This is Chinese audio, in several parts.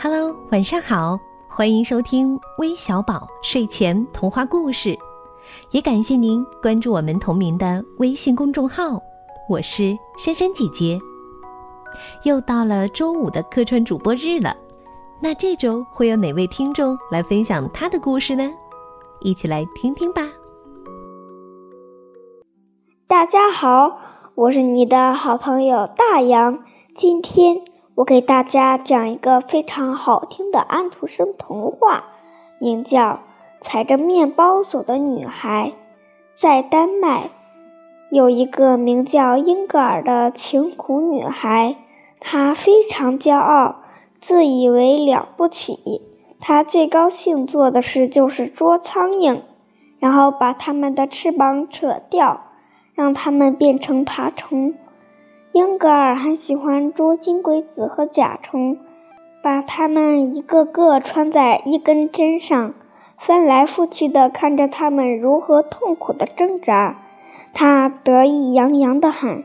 Hello，晚上好，欢迎收听微小宝睡前童话故事，也感谢您关注我们同名的微信公众号。我是珊珊姐姐。又到了周五的客串主播日了，那这周会有哪位听众来分享他的故事呢？一起来听听吧。大家好，我是你的好朋友大洋。今天我给大家讲一个非常好听的安徒生童话，名叫《踩着面包走的女孩》。在丹麦，有一个名叫英格尔的穷苦女孩，她非常骄傲，自以为了不起。她最高兴做的事就是捉苍蝇，然后把它们的翅膀扯掉。让它们变成爬虫。英格尔还喜欢捉金龟子和甲虫，把它们一个个穿在一根针上，翻来覆去的看着它们如何痛苦的挣扎。他得意洋洋的喊：“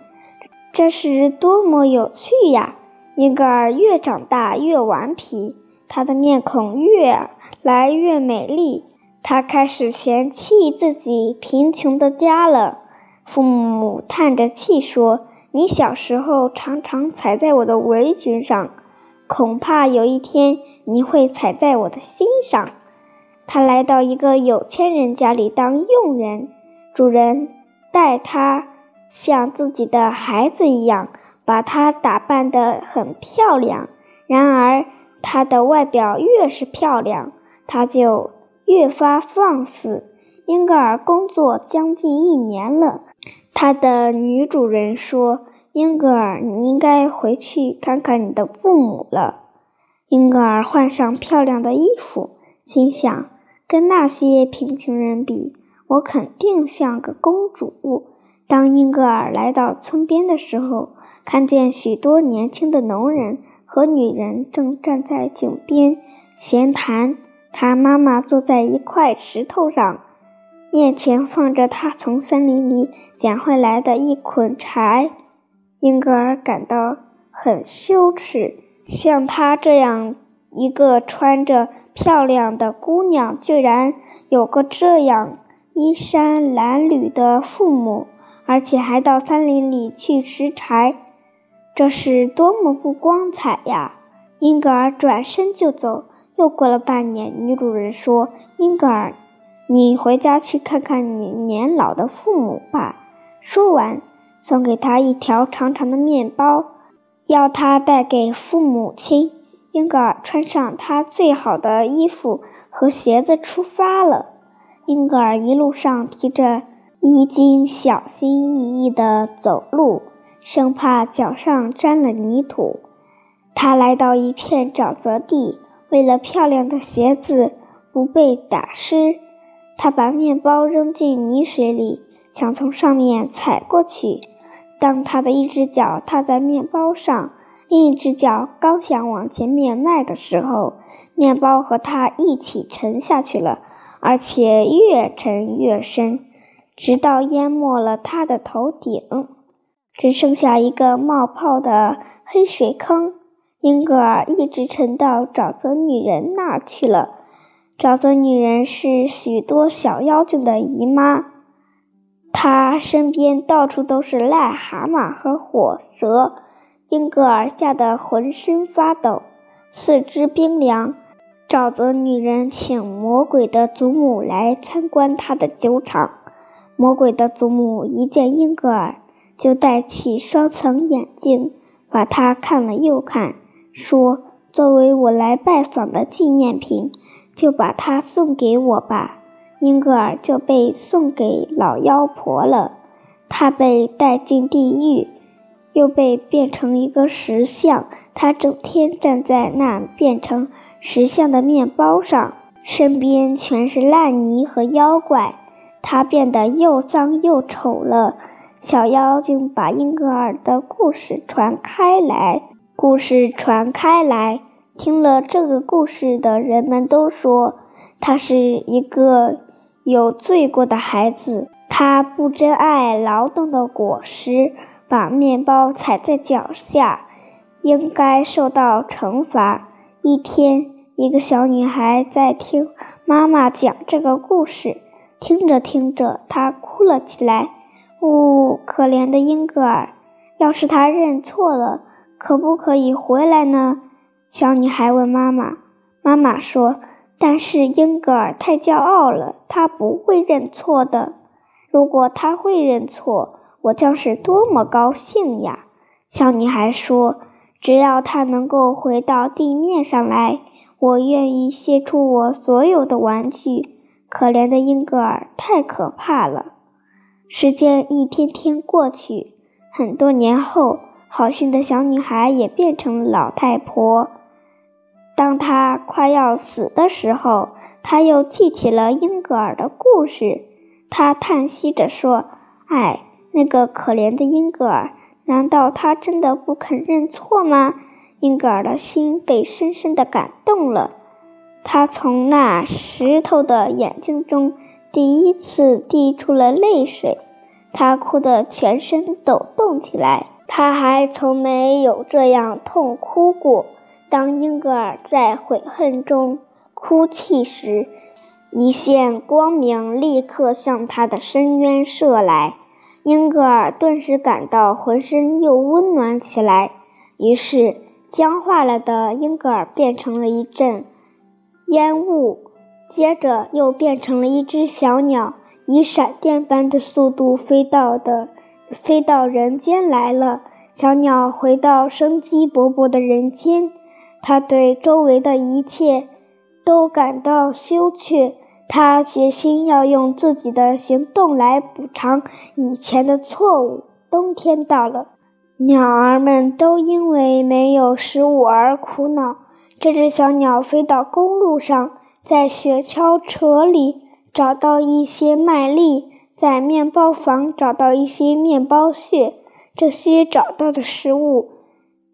这是多么有趣呀！”英格尔越长大越顽皮，他的面孔越来越美丽。他开始嫌弃自己贫穷的家了。父母叹着气说：“你小时候常常踩在我的围裙上，恐怕有一天你会踩在我的心上。”他来到一个有钱人家里当佣人，主人待他像自己的孩子一样，把他打扮得很漂亮。然而，他的外表越是漂亮，他就越发放肆。英格尔工作将近一年了。他的女主人说：“英格尔，你应该回去看看你的父母了。”英格尔换上漂亮的衣服，心想：“跟那些贫穷人比，我肯定像个公主。”当英格尔来到村边的时候，看见许多年轻的农人和女人正站在井边闲谈。他妈妈坐在一块石头上。面前放着他从森林里捡回来的一捆柴，英格尔感到很羞耻。像她这样一个穿着漂亮的姑娘，居然有个这样衣衫褴褛的父母，而且还到森林里去拾柴，这是多么不光彩呀！英格尔转身就走。又过了半年，女主人说：“英格尔。”你回家去看看你年老的父母吧。说完，送给他一条长长的面包，要他带给父母亲。英格尔穿上他最好的衣服和鞋子出发了。英格尔一路上提着衣襟，小心翼翼地走路，生怕脚上沾了泥土。他来到一片沼泽地，为了漂亮的鞋子不被打湿。他把面包扔进泥水里，想从上面踩过去。当他的一只脚踏在面包上，另一只脚刚想往前面迈的时候，面包和他一起沉下去了，而且越沉越深，直到淹没了他的头顶，只剩下一个冒泡的黑水坑。英格尔一直沉到沼泽女人那儿去了。沼泽女人是许多小妖精的姨妈，她身边到处都是癞蛤蟆和火蛇。英格尔吓得浑身发抖，四肢冰凉。沼泽女人请魔鬼的祖母来参观她的酒厂。魔鬼的祖母一见英格尔，就戴起双层眼镜，把他看了又看，说：“作为我来拜访的纪念品。”就把它送给我吧，英格尔就被送给老妖婆了。他被带进地狱，又被变成一个石像。他整天站在那变成石像的面包上，身边全是烂泥和妖怪。他变得又脏又丑了。小妖精把英格尔的故事传开来，故事传开来。听了这个故事的人们都说，他是一个有罪过的孩子。他不珍爱劳动的果实，把面包踩在脚下，应该受到惩罚。一天，一个小女孩在听妈妈讲这个故事，听着听着，她哭了起来。呜，可怜的英格尔！要是他认错了，可不可以回来呢？小女孩问妈妈。妈妈说：“但是英格尔太骄傲了，他不会认错的。如果他会认错，我将是多么高兴呀！”小女孩说：“只要他能够回到地面上来，我愿意献出我所有的玩具。”可怜的英格尔太可怕了。时间一天天过去，很多年后，好心的小女孩也变成了老太婆。当他快要死的时候，他又记起了英格尔的故事。他叹息着说：“哎，那个可怜的英格尔，难道他真的不肯认错吗？”英格尔的心被深深的感动了，他从那石头的眼睛中。第一次滴出了泪水，他哭得全身抖动起来。他还从没有这样痛哭过。当英格尔在悔恨中哭泣时，一线光明立刻向他的深渊射来。英格尔顿时感到浑身又温暖起来。于是，僵化了的英格尔变成了一阵烟雾。接着又变成了一只小鸟，以闪电般的速度飞到的飞到人间来了。小鸟回到生机勃勃的人间，他对周围的一切都感到羞怯。他决心要用自己的行动来补偿以前的错误。冬天到了，鸟儿们都因为没有食物而苦恼。这只小鸟飞到公路上。在雪橇车里找到一些麦粒，在面包房找到一些面包屑。这些找到的食物，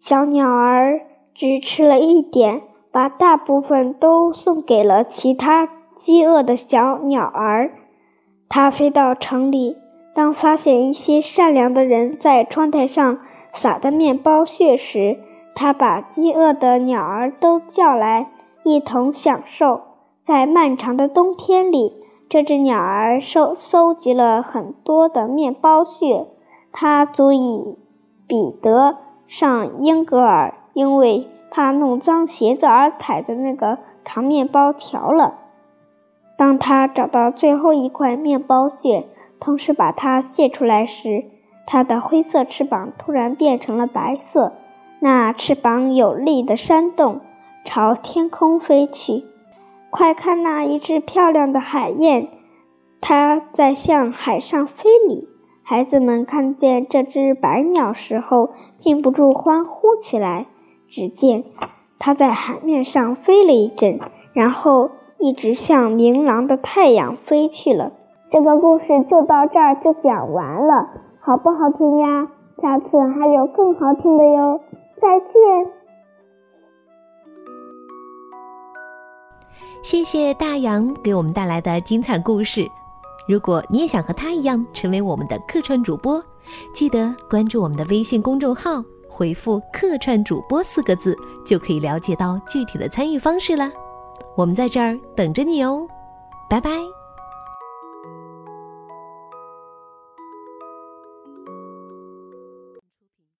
小鸟儿只吃了一点，把大部分都送给了其他饥饿的小鸟儿。它飞到城里，当发现一些善良的人在窗台上撒的面包屑时，它把饥饿的鸟儿都叫来，一同享受。在漫长的冬天里，这只鸟儿收搜集了很多的面包屑，它足以比得上英格尔因为怕弄脏鞋子而踩的那个长面包条了。当他找到最后一块面包屑，同时把它卸出来时，它的灰色翅膀突然变成了白色，那翅膀有力地扇动，朝天空飞去。快看那一只漂亮的海燕，它在向海上飞离。孩子们看见这只白鸟时候，禁不住欢呼起来。只见它在海面上飞了一阵，然后一直向明朗的太阳飞去了。这个故事就到这儿就讲完了，好不好听呀？下次还有更好听的哟！再见。谢谢大洋给我们带来的精彩故事。如果你也想和他一样成为我们的客串主播，记得关注我们的微信公众号，回复“客串主播”四个字，就可以了解到具体的参与方式了。我们在这儿等着你哦，拜拜。